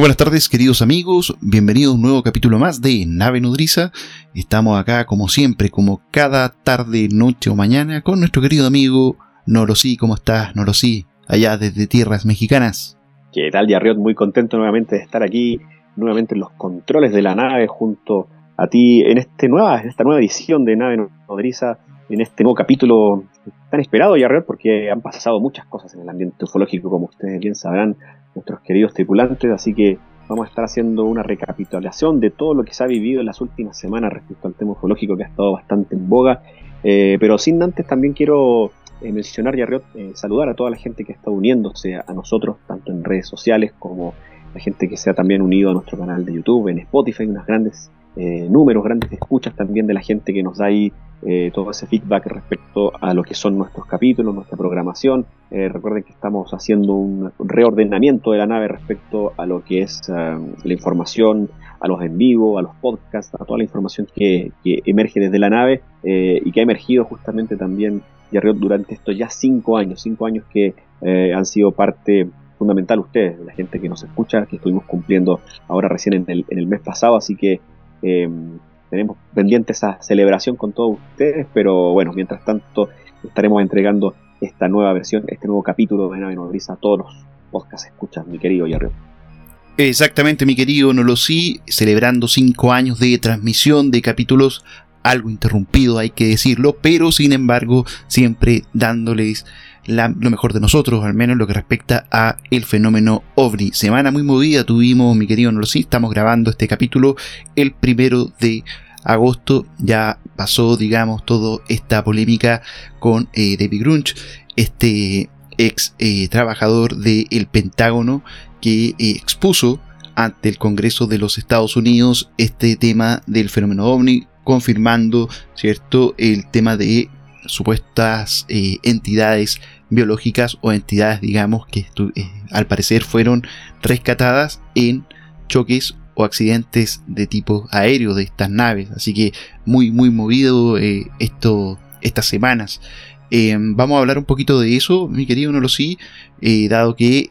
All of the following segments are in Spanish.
Buenas tardes queridos amigos, bienvenidos a un nuevo capítulo más de Nave Nodriza. Estamos acá como siempre, como cada tarde, noche o mañana con nuestro querido amigo Norosí. ¿Cómo estás Norosí? Allá desde tierras mexicanas. ¿Qué tal Yarriot? Muy contento nuevamente de estar aquí, nuevamente en los controles de la nave junto a ti en, este nueva, esta nueva edición de Nave Nodriza, en este nuevo capítulo tan esperado Yarriot porque han pasado muchas cosas en el ambiente ufológico como ustedes bien sabrán nuestros queridos tripulantes, así que vamos a estar haciendo una recapitulación de todo lo que se ha vivido en las últimas semanas respecto al tema ufológico que ha estado bastante en boga, eh, pero sin antes también quiero eh, mencionar y eh, saludar a toda la gente que está uniéndose a, nosotros, tanto en redes sociales como la gente que se ha también unido a nuestro canal de YouTube, en Spotify, unas grandes eh, números, grandes escuchas también de la gente que nos da ahí eh, todo ese feedback respecto a lo que son nuestros capítulos, nuestra programación. Eh, recuerden que estamos haciendo un reordenamiento de la nave respecto a lo que es um, la información, a los en vivo, a los podcasts, a toda la información que, emerge desde la nave y que ha emergido justamente también durante estos ya cinco años, cinco años que han sido parte fundamental ustedes, la gente que nos escucha, que estuvimos cumpliendo ahora recién en el mes pasado, así que tenemos pendiente esa celebración con todos ustedes, pero bueno, mientras tanto estaremos entregando esta nueva versión, este nuevo capítulo de Nave Nodriza a todos los podcasts escuchan, mi querido Yarrio. Exactamente, mi querido Nolosí, celebrando cinco años de transmisión de capítulos algo interrumpido, hay que decirlo, pero sin embargo, siempre dándoles lo mejor de nosotros, al menos lo que respecta a el fenómeno OVNI. Semana muy movida tuvimos, mi querido Nolosí, estamos grabando este capítulo el primero de agosto, ya pasó, digamos, toda esta polémica con eh, David Grunch, este ex eh, trabajador del Pentágono que eh, expuso ante el Congreso de los Estados Unidos este tema del fenómeno ovni, confirmando, ¿cierto?, el tema de supuestas entidades biológicas o entidades, digamos, que eh, al parecer fueron rescatadas en choques o accidentes de tipo aéreo de estas naves. Así que muy, muy movido eh, esto, estas semanas. vamos a hablar un poquito de eso, mi querido No lo sí, dado que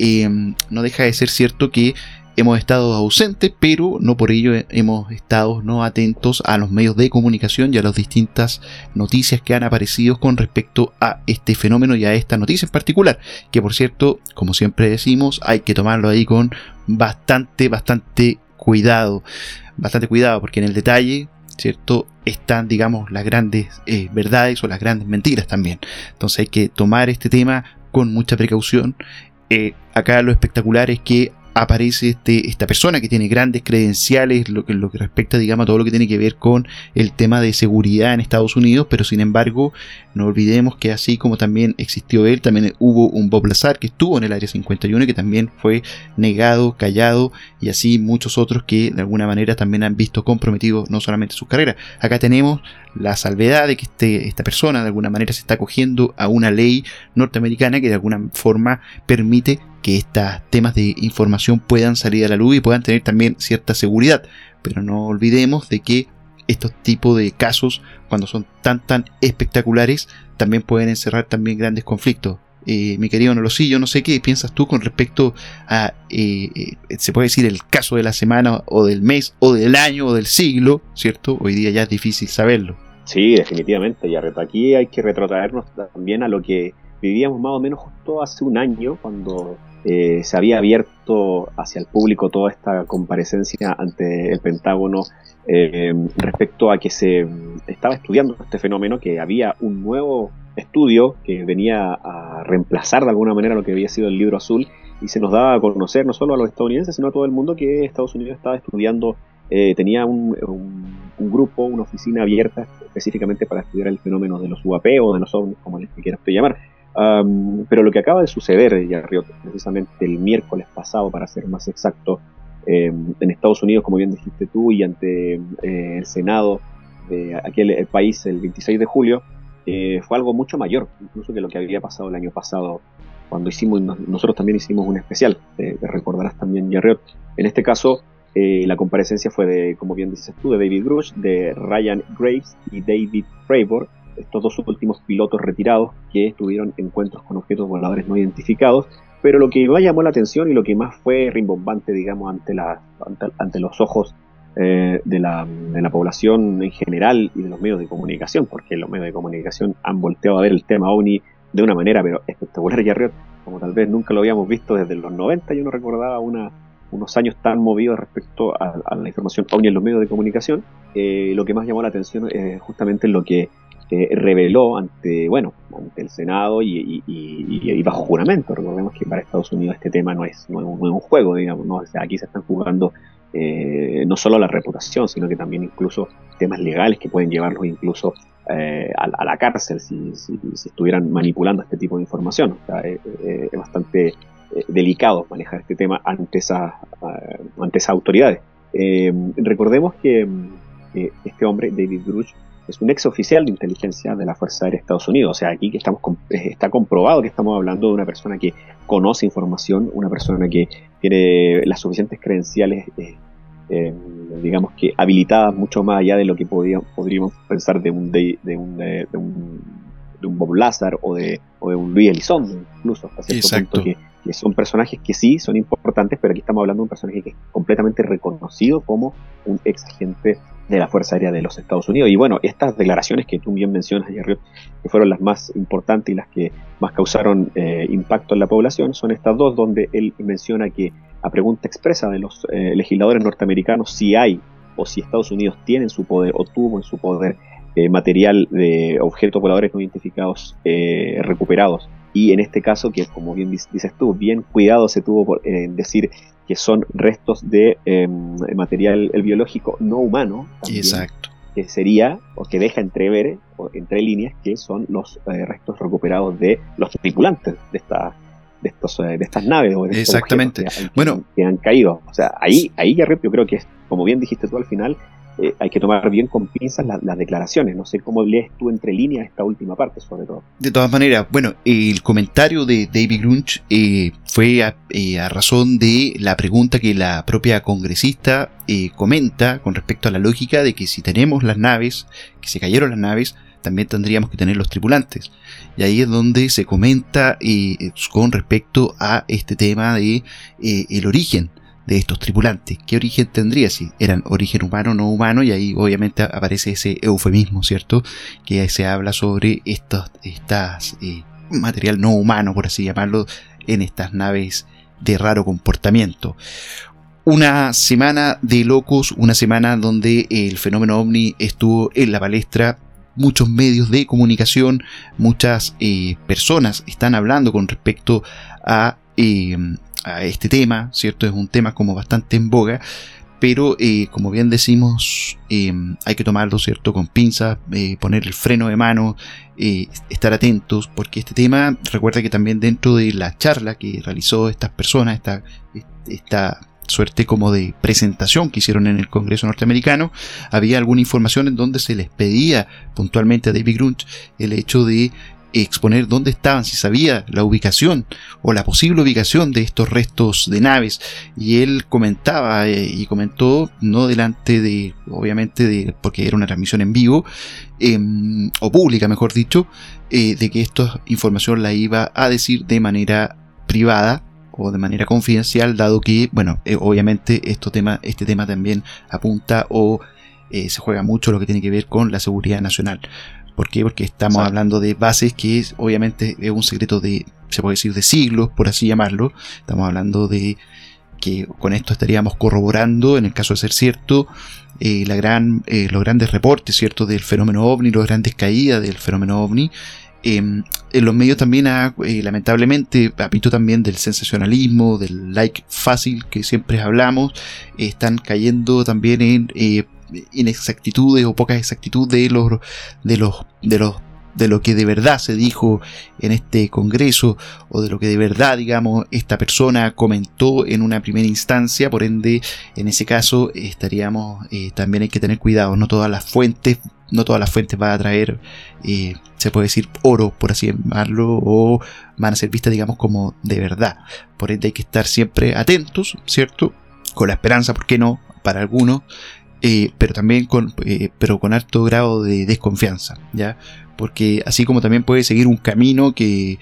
no deja de ser cierto que hemos estado ausentes, pero no por ello hemos estado no atentos a los medios de comunicación y a las distintas noticias que han aparecido con respecto a este fenómeno y a esta noticia en particular, que por cierto, como siempre decimos, hay que tomarlo ahí con bastante, bastante cuidado, bastante cuidado, porque en el detalle, ¿cierto? Están, digamos, las grandes eh, verdades o las grandes mentiras también. Entonces hay que tomar este tema con mucha precaución. Eh, acá lo espectacular es que aparece este, esta persona que tiene grandes credenciales lo que, lo que respecta, digamos, a todo lo que tiene que ver con el tema de seguridad en Estados Unidos, pero sin embargo, no olvidemos que así como también existió él, también hubo un Bob Lazar que estuvo en el Área 51 y que también fue negado, callado, y así muchos otros que de alguna manera también han visto comprometido no solamente sus carreras. Acá tenemos la salvedad de que este, esta persona de alguna manera se está acogiendo a una ley norteamericana que de alguna forma permite que estos temas de información puedan salir a la luz y puedan tener también cierta seguridad. Pero no olvidemos de que estos tipos de casos, cuando son tan tan espectaculares, también pueden encerrar también grandes conflictos. Eh, mi querido Nolosí, yo no sé qué piensas tú con respecto a, eh, eh, se puede decir, el caso de la semana o del mes o del año o del siglo, ¿cierto? Hoy día ya es difícil saberlo. Sí, definitivamente, y aquí hay que retrotraernos también a lo que vivíamos más o menos justo hace un año, cuando eh, se había abierto hacia el público toda esta comparecencia ante el Pentágono eh, respecto a que se estaba estudiando este fenómeno, que había un nuevo estudio que venía a reemplazar de alguna manera lo que había sido el libro azul y se nos daba a conocer no solo a los estadounidenses, sino a todo el mundo que Estados Unidos estaba estudiando, eh, tenía un, grupo, una oficina abierta específicamente para estudiar el fenómeno de los UAP o de los ovnis, como les quiera usted llamar. Pero lo que acaba de suceder, Yarriot, precisamente el miércoles pasado, para ser más exacto, en Estados Unidos, como bien dijiste tú, y ante el Senado de aquel país el 26 de julio, fue algo mucho mayor, incluso que lo que había pasado el año pasado cuando hicimos, nosotros también hicimos un especial, te, recordarás también, Jerriot. En este caso, eh, la comparecencia fue de, como bien dices tú, de David Grush, de Ryan Graves y David Fravor, estos dos últimos pilotos retirados que tuvieron encuentros con objetos voladores no identificados. Pero lo que más llamó la atención y lo que más fue rimbombante, digamos, ante, la, ante, los ojos eh, de, la, población en general y de los medios de comunicación, porque los medios de comunicación han volteado a ver el tema OVNI de una manera pero espectacular y arriba, como tal vez nunca lo habíamos visto desde los 90, yo no recordaba unos años tan movidos respecto a, la información OVNI en los medios de comunicación. Eh, lo que más llamó la atención es justamente lo que eh, reveló ante, bueno, ante el Senado y, bajo juramento. Recordemos que para Estados Unidos este tema no es, no es, un, juego, digamos, ¿no? aquí se están jugando eh, no solo la reputación, sino que también incluso temas legales que pueden llevarlos incluso eh, a, la cárcel si, estuvieran manipulando este tipo de información. es, bastante delicado manejar este tema ante, esa, ante esas autoridades. recordemos que este hombre, David Grush, es un ex oficial de inteligencia de la Fuerza Aérea de Estados Unidos. O sea, aquí que estamos eh, está comprobado que estamos hablando de una persona que conoce información, una persona que tiene las suficientes credenciales, eh, eh, digamos que habilitadas mucho más allá de lo que podríamos pensar de un, de, un, de, un, de un Bob Lazar o de, o de un Luis Elizondo, incluso hasta cierto Exacto. punto que son personajes que sí son importantes, pero aquí estamos hablando de un personaje que es completamente reconocido como un ex agente de la Fuerza Aérea de los Estados Unidos. Y bueno, estas declaraciones que tú bien mencionas, Jerry, que fueron las más importantes y las que más causaron eh, impacto en la población, son estas dos, donde él menciona que a pregunta expresa de los eh, legisladores norteamericanos si hay o si Estados Unidos tiene en su poder o tuvo en su poder eh, material de objetos voladores no identificados recuperados. Y en este caso, que como bien dices tú, bien cuidado se tuvo por decir que son restos de em, material biológico no humano. Exacto. Que sería, o que deja entrever, o entre líneas, que son los eh, restos recuperados de los tripulantes de esta de, estos, eh, de estas naves o de Exactamente. bueno, que han caído. O sea, ahí, ahí ya yo creo que es, como bien dijiste tú al final, eh, hay que tomar bien con pinzas las declaraciones. No sé cómo lees tú entre líneas esta última parte, sobre todo. De todas maneras, bueno, el comentario de David Grunch eh, fue eh, a, razón de la pregunta que la propia congresista comenta con respecto a la lógica de que si tenemos las naves, que se cayeron las naves, también tendríamos que tener los tripulantes. Y ahí es donde se comenta con respecto a este tema de el origen de estos tripulantes. ¿Qué origen tendría? Si eran origen humano o no humano, y ahí obviamente aparece ese eufemismo, ¿cierto? Que se habla sobre estos estas, eh, material no humano, por así llamarlo, en estas naves de raro comportamiento. Una semana de locos, una semana donde el fenómeno ovni estuvo en la palestra muchos medios de comunicación, muchas eh, personas están hablando con respecto a eh, a este tema, ¿cierto? Es un tema como bastante en boga, pero eh, como bien decimos, em, hay que tomarlo, ¿cierto? Con pinzas, eh, poner el freno de mano, eh, estar atentos, porque este tema, recuerda que también dentro de la charla que realizó estas personas, esta, esta suerte como de presentación que hicieron en el Congreso norteamericano, había alguna información en donde se les pedía puntualmente a David Grunch el hecho de exponer dónde estaban, si sabía la ubicación o la posible ubicación de estos restos de naves. Y él comentaba eh, y comentó, no delante de, obviamente, de, porque era una transmisión en vivo, em, o pública, mejor dicho, eh, de que esta información la iba a decir de manera privada o de manera confidencial, dado que, bueno, eh, obviamente tema, este tema también apunta o se juega mucho lo que tiene que ver con la seguridad nacional. ¿Por qué? Porque estamos hablando de bases que es, obviamente es un secreto de, se puede decir, de siglos, por así llamarlo. Estamos hablando de que con esto estaríamos corroborando, en el caso de ser cierto, eh, la gran, eh, los grandes reportes, ¿cierto?, del fenómeno ovni, las grandes caídas del fenómeno ovni. Em, en los medios también, ha, eh, lamentablemente, apito también del sensacionalismo, del like fácil que siempre hablamos, están cayendo también en inexactitudes o pocas exactitudes de los, de los, de los de lo que de verdad se dijo en este congreso o de lo que de verdad, digamos, esta persona comentó en una primera instancia, por ende, en ese caso estaríamos, eh, también hay que tener cuidado, no todas las fuentes, no todas las fuentes van a traer, eh, se puede decir, oro, por así llamarlo, o van a ser vistas, digamos, como de verdad. Por ende hay que estar siempre atentos, ¿cierto? Con la esperanza, ¿por qué no? Para algunos, eh, pero también con, pero con alto grado de desconfianza, ¿ya? porque así como también puede seguir un camino que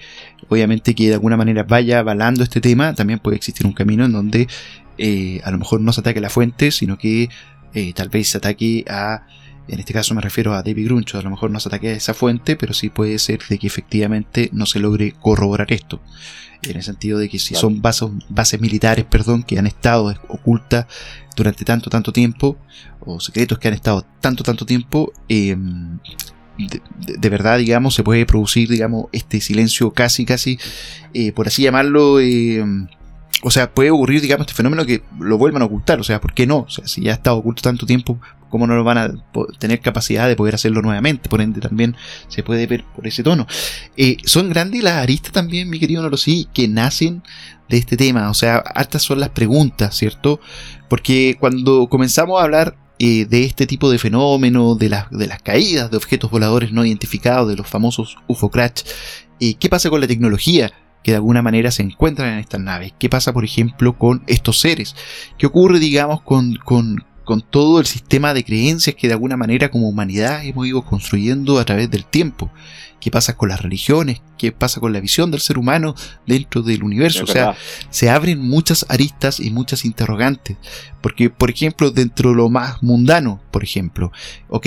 obviamente que de alguna manera vaya avalando este tema, también puede existir un camino en donde eh, a lo mejor no se ataque a la fuente, sino que eh, tal vez se ataque a, en este caso me refiero a David Gruncho, a lo mejor no se ataque a esa fuente, pero sí puede ser de que efectivamente no se logre corroborar esto. En el sentido de que si son bases, bases militares, perdón, que han estado ocultas durante tanto, tanto tiempo, o secretos que han estado tanto, tanto tiempo, eh, de, verdad, digamos, se puede producir, digamos, este silencio casi, casi, eh, por así llamarlo, eh, o sea, puede ocurrir, digamos, este fenómeno que lo vuelvan a ocultar, o sea, ¿por qué no? O sea, si ya ha estado oculto tanto tiempo, ¿cómo no lo van a tener capacidad de poder hacerlo nuevamente? Por ende, también se puede ver por ese tono. Eh, son grandes las aristas también, mi querido sí que nacen de este tema, o sea, hartas son las preguntas, ¿cierto? Porque cuando comenzamos a hablar eh, de este tipo de fenómeno, de, de, las caídas de objetos voladores no identificados, de los famosos UFO crash. Eh, ¿Qué pasa con la tecnología que de alguna manera se encuentran en estas naves? ¿Qué pasa, por ejemplo, con estos seres? ¿Qué ocurre, digamos, con, con, con todo el sistema de creencias que de alguna manera como humanidad hemos ido construyendo a través del tiempo? qué pasa con las religiones, qué pasa con la visión del ser humano dentro del universo. o sea, se abren muchas aristas y muchas interrogantes. Porque, por ejemplo, dentro de lo más mundano, por ejemplo, ok,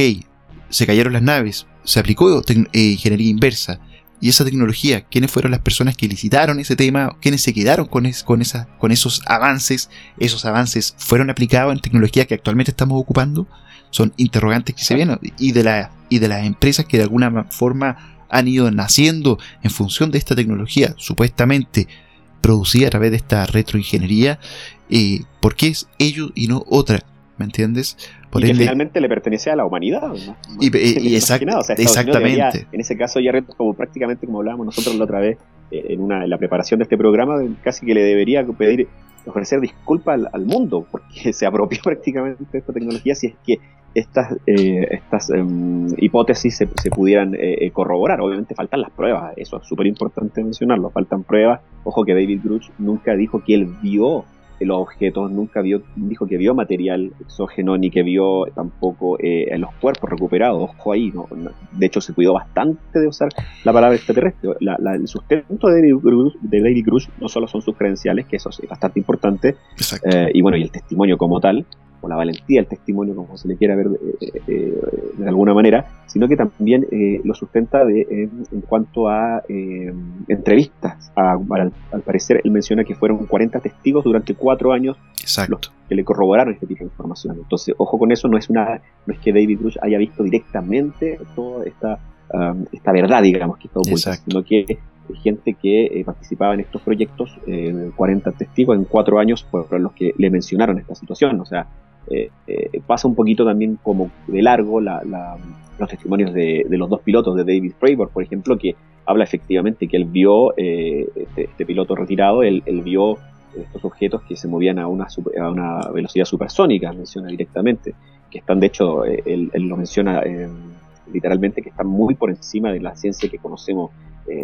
se cayeron las naves, se aplicó eh, ingeniería inversa. Y esa tecnología, ¿quiénes fueron las personas que licitaron ese tema? ¿Quiénes se quedaron con, con, esa, con esos avances? ¿Esos avances fueron aplicados en tecnología que actualmente estamos ocupando? Son interrogantes que se vienen. Y de, la, y de las empresas que de alguna forma han ido naciendo en función de esta tecnología supuestamente producida a través de esta retroingeniería, eh, ¿por qué es ello y no otra? ¿Me entiendes? Por y que finalmente le pertenece a la humanidad. Y, exactamente. en ese caso, ya como prácticamente como hablábamos nosotros la otra vez eh, en, una, en la preparación de este programa, casi que le debería pedir ofrecer disculpas al, mundo porque se apropió prácticamente de esta tecnología si es que estas, eh, estas em, hipótesis se, se pudieran eh, corroborar. Obviamente faltan las pruebas, eso es súper importante mencionarlo, faltan pruebas. Ojo que David Grush nunca dijo que él vio los objetos, nunca vio, dijo que vio material exógeno ni que vio tampoco eh, los cuerpos recuperados. Ojo ahí, ¿no? de hecho se cuidó bastante de usar la palabra extraterrestre. el sustento de David, Grush, no solo son sus credenciales, que eso es bastante importante, y bueno, y el testimonio como tal, o la valentía del testimonio, como se le quiera ver eh, eh, de alguna manera, sino que también eh, lo sustenta de, en cuanto a entrevistas. al, parecer, él menciona que fueron 40 testigos durante cuatro años los que le corroboraron este tipo de información. Entonces, ojo con eso, no es, una, no es que David Grush haya visto directamente toda esta, um, esta verdad, digamos, que está oculta, sino que gente que participaba en estos proyectos, 40 testigos en cuatro años fueron los que le mencionaron esta situación. O sea, eh, eh, pasa un poquito también como de largo los testimonios de, los dos pilotos de David Fravor, por ejemplo, que habla efectivamente que él vio, eh, este, este, piloto retirado, él, vio estos objetos que se movían a una, velocidad supersónica, menciona directamente, que están, de hecho, él, lo menciona literalmente, que están muy por encima de la ciencia que conocemos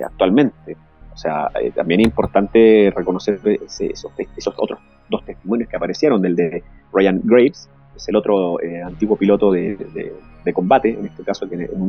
actualmente. O sea, también es importante reconocer esos otros dos testimonios que aparecieron, del de Ryan Graves, es el otro eh, antiguo piloto de, combate, en este caso que en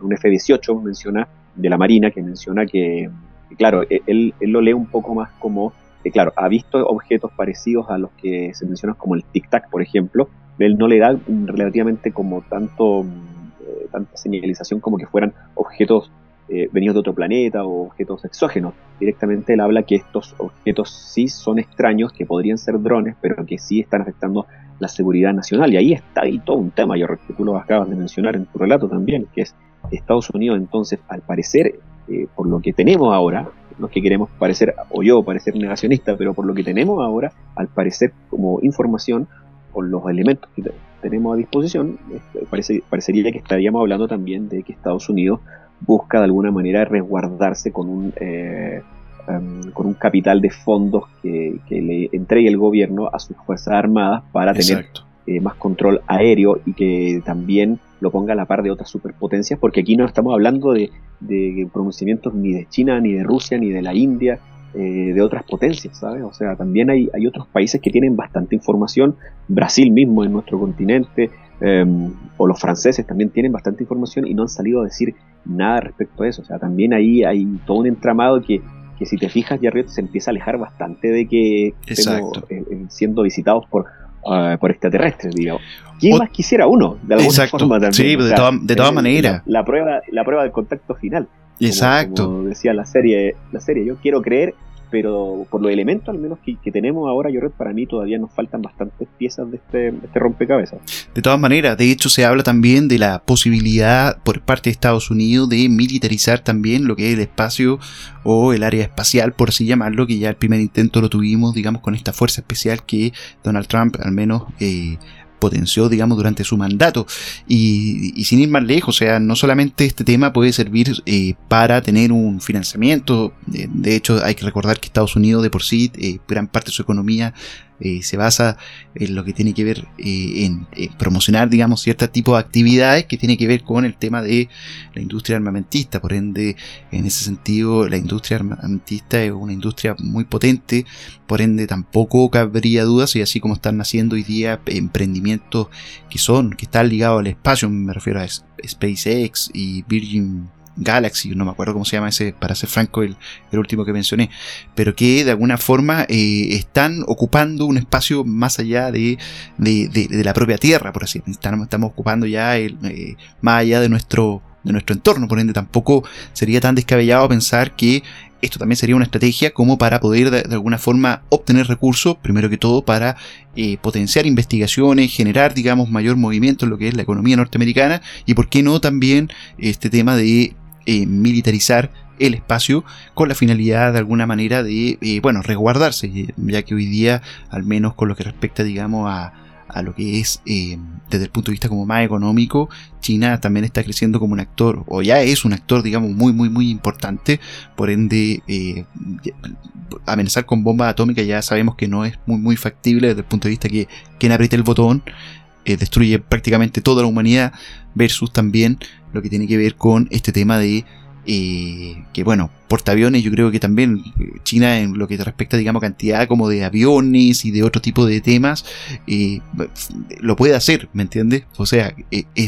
un, F-18 menciona, de la Marina, que menciona que, claro, e, él, lo lee un poco más como, que claro, ha visto objetos parecidos a los que se mencionan como el tic-tac, por ejemplo, él no le da relativamente como tanto, eh, tanta señalización como que fueran objetos eh, venidos de otro planeta o objetos exógenos. Directamente él habla que estos objetos sí son extraños, que podrían ser drones, pero que sí están afectando la seguridad nacional. Y ahí está ahí todo un tema, yo que tú lo acabas de mencionar en tu relato también, que es Estados Unidos entonces, al parecer, eh, por lo que tenemos ahora, los que queremos parecer, o yo parecer negacionista, pero por lo que tenemos ahora, al parecer como información, con los elementos que tenemos a disposición, este, parece, parecería que estaríamos hablando también de que Estados Unidos busca de alguna manera resguardarse con un, eh, em, con un capital de fondos que, le entregue el gobierno a sus Fuerzas Armadas para tener eh, más control aéreo y que también lo ponga a la par de otras superpotencias, porque aquí no estamos hablando de, de pronunciamientos ni de China, ni de Rusia, ni de la India, eh, de otras potencias, ¿sabes? O sea, también hay, hay otros países que tienen bastante información, Brasil mismo en nuestro continente, em, o los franceses también tienen bastante información y no han salido a decir nada respecto a eso. O sea, también ahí hay todo un entramado que, que si te fijas, ya se empieza a alejar bastante de que estemos eh, eh, siendo visitados por, uh, por extraterrestres, digamos. ¿Quién más quisiera uno? De alguna forma también. Sí, de, de todas maneras. La, prueba, la prueba del contacto final. Exacto. Como, decía la serie, la serie, yo quiero creer, pero por los elementos al menos que, tenemos ahora, yo creo que para mí todavía nos faltan bastantes piezas de este, este, rompecabezas. De todas maneras, de hecho se habla también de la posibilidad por parte de Estados Unidos de militarizar también lo que es el espacio o el área espacial, por así llamarlo, que ya el primer intento lo tuvimos, digamos, con esta fuerza especial que Donald Trump al menos... Eh, potenció, digamos, durante su mandato. Y, sin ir más lejos, o sea, no solamente este tema puede servir eh, para tener un financiamiento, de, hecho hay que recordar que Estados Unidos de por sí, eh, gran parte de su economía eh, se basa en lo que tiene que ver eh, en, promocionar, digamos, ciertos tipos de actividades que tiene que ver con el tema de la industria armamentista. Por ende, en ese sentido, la industria armamentista es una industria muy potente. Por ende, tampoco cabría dudas y así como están naciendo hoy día emprendimientos que son, que están ligados al espacio, me refiero a SpaceX y Virgin Galaxy, no me acuerdo cómo se llama ese, para ser franco, el, último que mencioné, pero que de alguna forma eh, están ocupando un espacio más allá de, la propia Tierra, por así decirlo. Estamos, ocupando ya eh, más allá de nuestro, de nuestro entorno, por ende tampoco sería tan descabellado pensar que esto también sería una estrategia como para poder de, alguna forma obtener recursos, primero que todo para eh, potenciar investigaciones, generar, digamos, mayor movimiento en lo que es la economía norteamericana y por qué no también este tema de eh, militarizar el espacio con la finalidad de alguna manera de, eh, bueno, resguardarse, ya que hoy día, al menos con lo que respecta, digamos, a, a lo que es eh, desde el punto de vista como más económico, China también está creciendo como un actor, o ya es un actor, digamos, muy, muy, muy importante, por ende, amenazar con bombas atómicas ya sabemos que no es muy, muy factible desde el punto de vista que quien apriete el botón destruye prácticamente toda la humanidad, versus también lo que tiene que ver con este tema de eh, que bueno, portaaviones yo creo que también eh, China en lo que respecta digamos cantidad como de aviones y de otro tipo de temas eh, lo puede hacer, ¿me entiendes? O sea,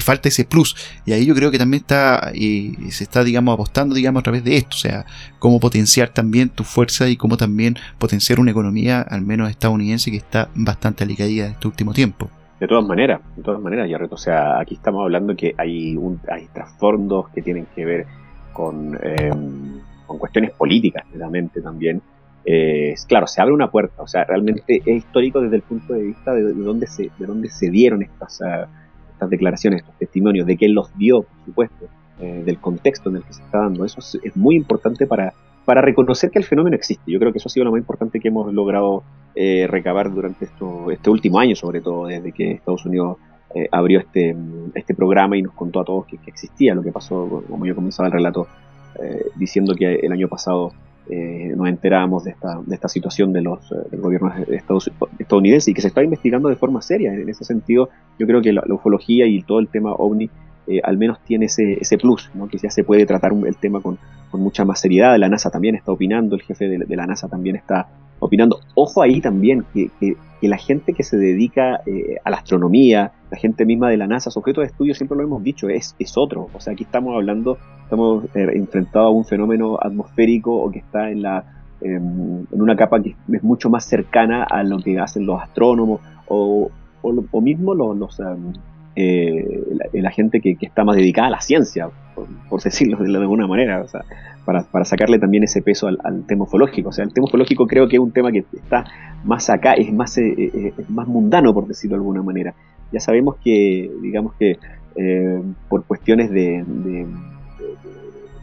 falta ese plus y ahí yo creo que también está se está digamos apostando digamos a través de esto, o sea, cómo potenciar también tu fuerza y cómo también potenciar una economía al menos estadounidense que está bastante alicadida en este último tiempo. De todas maneras, de todas maneras, O sea, aquí estamos hablando que hay, un, hay trasfondos que tienen que ver con, em, con cuestiones políticas, realmente también. Eh, claro, se abre una puerta. O sea, realmente es histórico desde el punto de vista de, dónde, se, de dónde se dieron estas, ah, estas declaraciones, estos testimonios, de quién los dio, por supuesto, eh, del contexto en el que se está dando. Eso es muy importante para, para reconocer que el fenómeno existe. Yo creo que eso ha sido lo más importante que hemos logrado eh, recabar durante esto, este último año, sobre todo desde que Estados Unidos eh, abrió este, este programa y nos contó a todos que, existía lo que pasó, como yo comenzaba el relato, eh, diciendo que el año pasado nos enterábamos de esta, de esta situación de los, del gobierno estadounidense y que se está investigando de forma seria. En ese sentido, yo creo que la ufología y todo el tema ovni eh, al menos tiene ese, ese plus, ¿no? que ya se puede tratar el tema con, con, mucha más seriedad. La NASA también está opinando, el jefe de, la NASA también está opinando. Ojo ahí también que, que, la gente que se dedica eh, a la astronomía, la gente misma de la NASA, su objeto de estudio, siempre lo hemos dicho, es, es otro. O sea, aquí estamos hablando, estamos eh, enfrentados a un fenómeno atmosférico o que está en, la, em, en una capa que es mucho más cercana a lo que hacen los astrónomos o, o, mismo los, em, eh, la, gente que, está más dedicada a la ciencia, por, decirlo de, alguna manera, para, sacarle también ese peso al, tema ufológico. O sea, el tema ufológico creo que es un tema que está más acá, es más, eh, eh, más mundano, por decirlo de alguna manera. Ya sabemos que, digamos que por cuestiones de,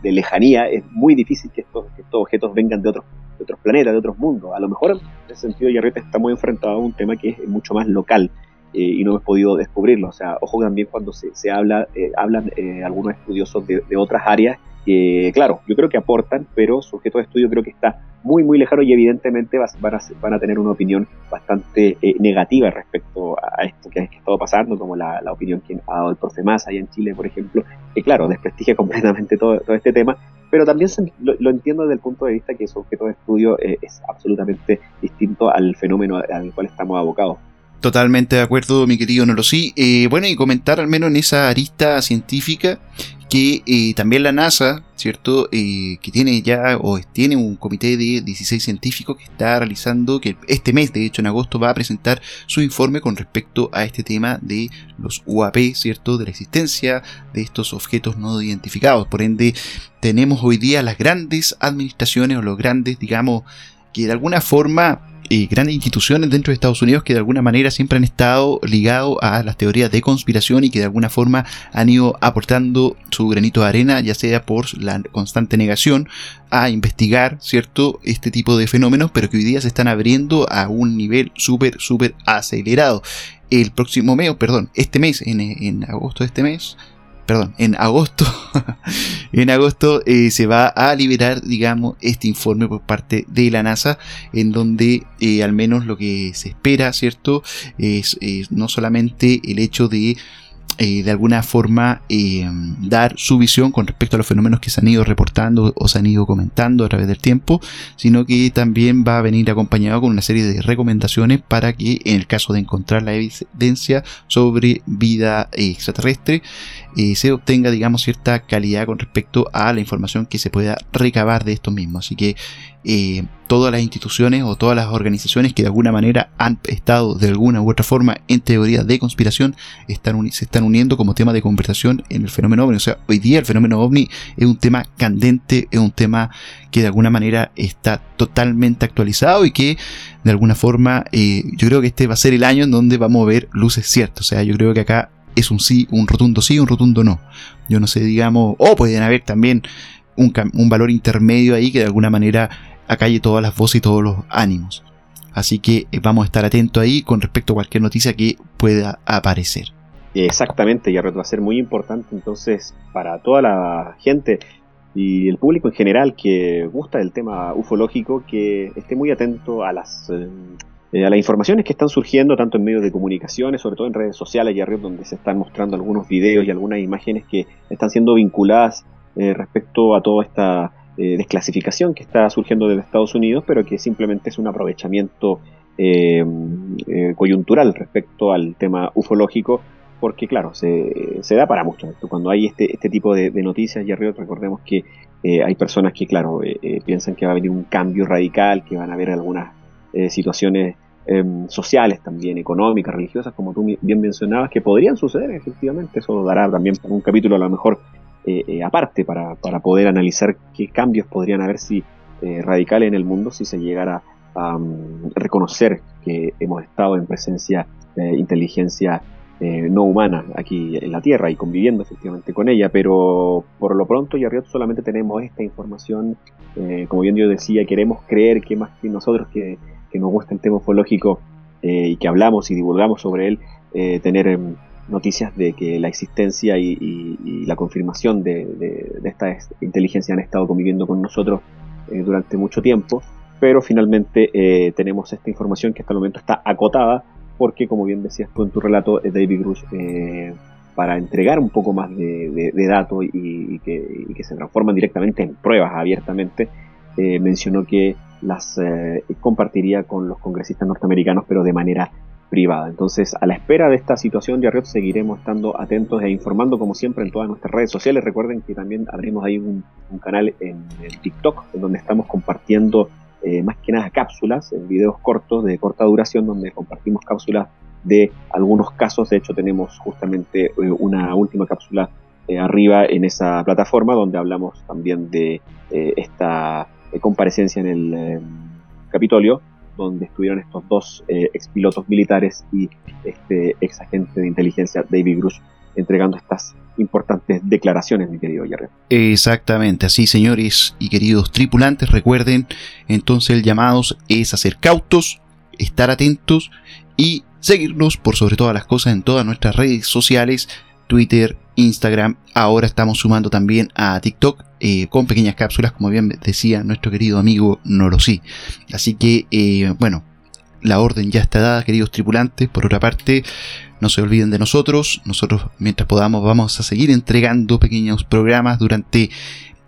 lejanía es muy difícil que estos, objetos vengan de otros, de otros planetas, de otros mundos. A lo mejor en ese sentido, Yarreta está muy enfrentado a un tema que es mucho más local eh, y no hemos podido descubrirlo. O sea, ojo también cuando se, se habla, eh, hablan eh, algunos estudiosos de, otras áreas que, claro, yo creo que aportan, pero su objeto de estudio creo que está muy, muy lejano y evidentemente van a, van a tener una opinión bastante eh, negativa respecto a esto que ha estado pasando, como la, opinión que ha dado el profe Más allá en Chile, por ejemplo, que claro, desprestigia completamente todo, todo este tema, pero también lo, entiendo desde el punto de vista que su objeto de estudio eh, es absolutamente distinto al fenómeno al cual estamos abocados. Totalmente de acuerdo, mi querido Nolosí. Eh, bueno, y comentar al menos en esa arista científica que eh, también la NASA, ¿cierto? Eh, que tiene ya o tiene un comité de 16 científicos que está realizando, que este mes, de hecho en agosto, va a presentar su informe con respecto a este tema de los UAP, ¿cierto? De la existencia de estos objetos no identificados. Por ende, tenemos hoy día las grandes administraciones o los grandes, digamos, que de alguna forma grandes instituciones dentro de Estados Unidos que de alguna manera siempre han estado ligados a las teorías de conspiración y que de alguna forma han ido aportando su granito de arena, ya sea por la constante negación a investigar, ¿cierto?, este tipo de fenómenos, pero que hoy día se están abriendo a un nivel súper, súper acelerado. El próximo mes, perdón, este mes, en, en agosto de este mes, perdón, en agosto, en agosto eh, se va a liberar, digamos, este informe por parte de la NASA, en donde eh, al menos lo que se espera, ¿cierto? es no solamente el hecho de de alguna forma eh, dar su visión con respecto a los fenómenos que se han ido reportando o se han ido comentando a través del tiempo, sino que también va a venir acompañado con una serie de recomendaciones para que en el caso de encontrar la evidencia sobre vida extraterrestre eh, se obtenga digamos cierta calidad con respecto a la información que se pueda recabar de estos mismos. Así que eh, todas las instituciones o todas las organizaciones que de alguna manera han estado de alguna u otra forma en teoría de conspiración se están uniendo como tema de conversación en el fenómeno ovni. O sea, hoy día el fenómeno ovni es un tema candente, es un tema que de alguna manera está totalmente actualizado y que de alguna forma eh, yo creo que este va a ser el año en donde vamos a ver luces ciertas. O sea, yo creo que acá es un sí, un rotundo sí, un rotundo no. Yo no sé, digamos, o pueden haber también un valor intermedio ahí que de alguna manera acalle todas las voces y todos los ánimos. Así que eh, vamos a estar atentos ahí con respecto a cualquier noticia que pueda aparecer. Exactamente, y va a ser muy importante entonces para toda la gente y el público en general que gusta del tema ufológico que esté muy atento a las eh, eh, a las informaciones que están surgiendo tanto en medios de comunicaciones, sobre todo en redes sociales y arriba donde se están mostrando algunos videos y algunas imágenes que están siendo vinculadas respecto a toda esta eh, desclasificación que está surgiendo desde Estados Unidos, pero que simplemente es un aprovechamiento eh, eh, coyuntural respecto al tema ufológico, porque claro, se, da para mucho. Cuando hay este, este tipo de, noticias, y arriba recordemos que hay personas que, claro, piensan que va a venir un cambio radical, que van a haber algunas situaciones em, sociales también, económicas, religiosas, como tú bien mencionabas, que podrían suceder, efectivamente. Eso dará también un capítulo a lo mejor eh, eh, aparte para, para, poder analizar qué cambios podrían haber si eh, radicales en el mundo si se llegara a mm, reconocer que hemos estado en presencia de inteligencia no humana aquí en la Tierra y conviviendo efectivamente con ella, pero por lo pronto y arriba solamente tenemos esta información, como bien yo decía, queremos creer que más que nosotros que, que nos gusta el tema ufológico y que hablamos y divulgamos sobre él, tener em, noticias de que la existencia y, la confirmación de, esta inteligencia han estado conviviendo con nosotros eh, durante mucho tiempo, pero finalmente eh, tenemos esta información que hasta el momento está acotada porque, como bien decías tú en tu relato, eh, David Grush, para entregar un poco más de, datos y, que, y, que, se transforman directamente en pruebas abiertamente, mencionó que las compartiría con los congresistas norteamericanos, pero de manera privada. Entonces, a la espera de esta situación de Arriot, seguiremos estando atentos e informando como siempre en todas nuestras redes sociales. Recuerden que también abrimos ahí un, canal en, TikTok, en donde estamos compartiendo eh, más que nada cápsulas, en videos cortos de corta duración, donde compartimos cápsulas de algunos casos. De hecho, tenemos justamente eh, una última cápsula eh, arriba en esa plataforma, donde hablamos también de esta comparecencia en el Capitolio donde estuvieron estos dos eh, expilotos militares y este ex agente de inteligencia David Grush entregando estas importantes declaraciones, mi querido Jerry. Exactamente, así señores y queridos tripulantes, recuerden entonces el llamado es hacer cautos, estar atentos y seguirnos por sobre todas las cosas en todas nuestras redes sociales Twitter, Instagram. Ahora estamos sumando también a TikTok eh, con pequeñas cápsulas, como bien decía nuestro querido amigo Norosí. Así que, eh, bueno, la orden ya está dada, queridos tripulantes. Por otra parte, no se olviden de nosotros. Nosotros, mientras podamos, vamos a seguir entregando pequeños programas durante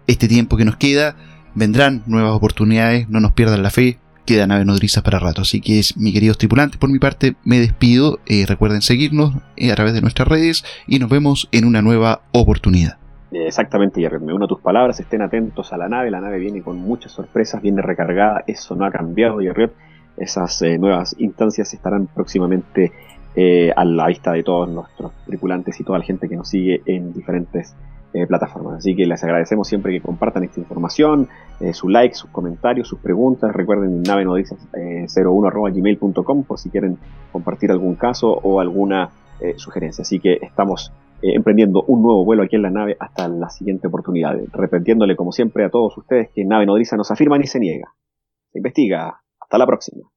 este tiempo que nos queda. Vendrán nuevas oportunidades, no nos pierdan la fe. Queda nave nodriza para rato. Así que, es, mi queridos tripulantes, por mi parte, me despido. Eh, recuerden seguirnos a través de nuestras redes y nos vemos en una nueva oportunidad. Exactamente, Jared, me uno a tus palabras, estén atentos a la nave, la nave viene con muchas sorpresas, viene recargada, eso no ha cambiado, Jared, esas eh, nuevas instancias estarán próximamente eh, a la vista de todos nuestros tripulantes y toda la gente que nos sigue en diferentes eh, plataformas. Así que les agradecemos siempre que compartan esta información, su like, sus comentarios, sus preguntas. Recuerden nave 01 gmail.com por si quieren compartir algún caso o alguna sugerencia. Así que estamos emprendiendo un nuevo vuelo aquí en la nave hasta la siguiente oportunidad. Repitiéndole como siempre a todos ustedes que nave nodriza nos afirma ni se niega. Se investiga, hasta la próxima.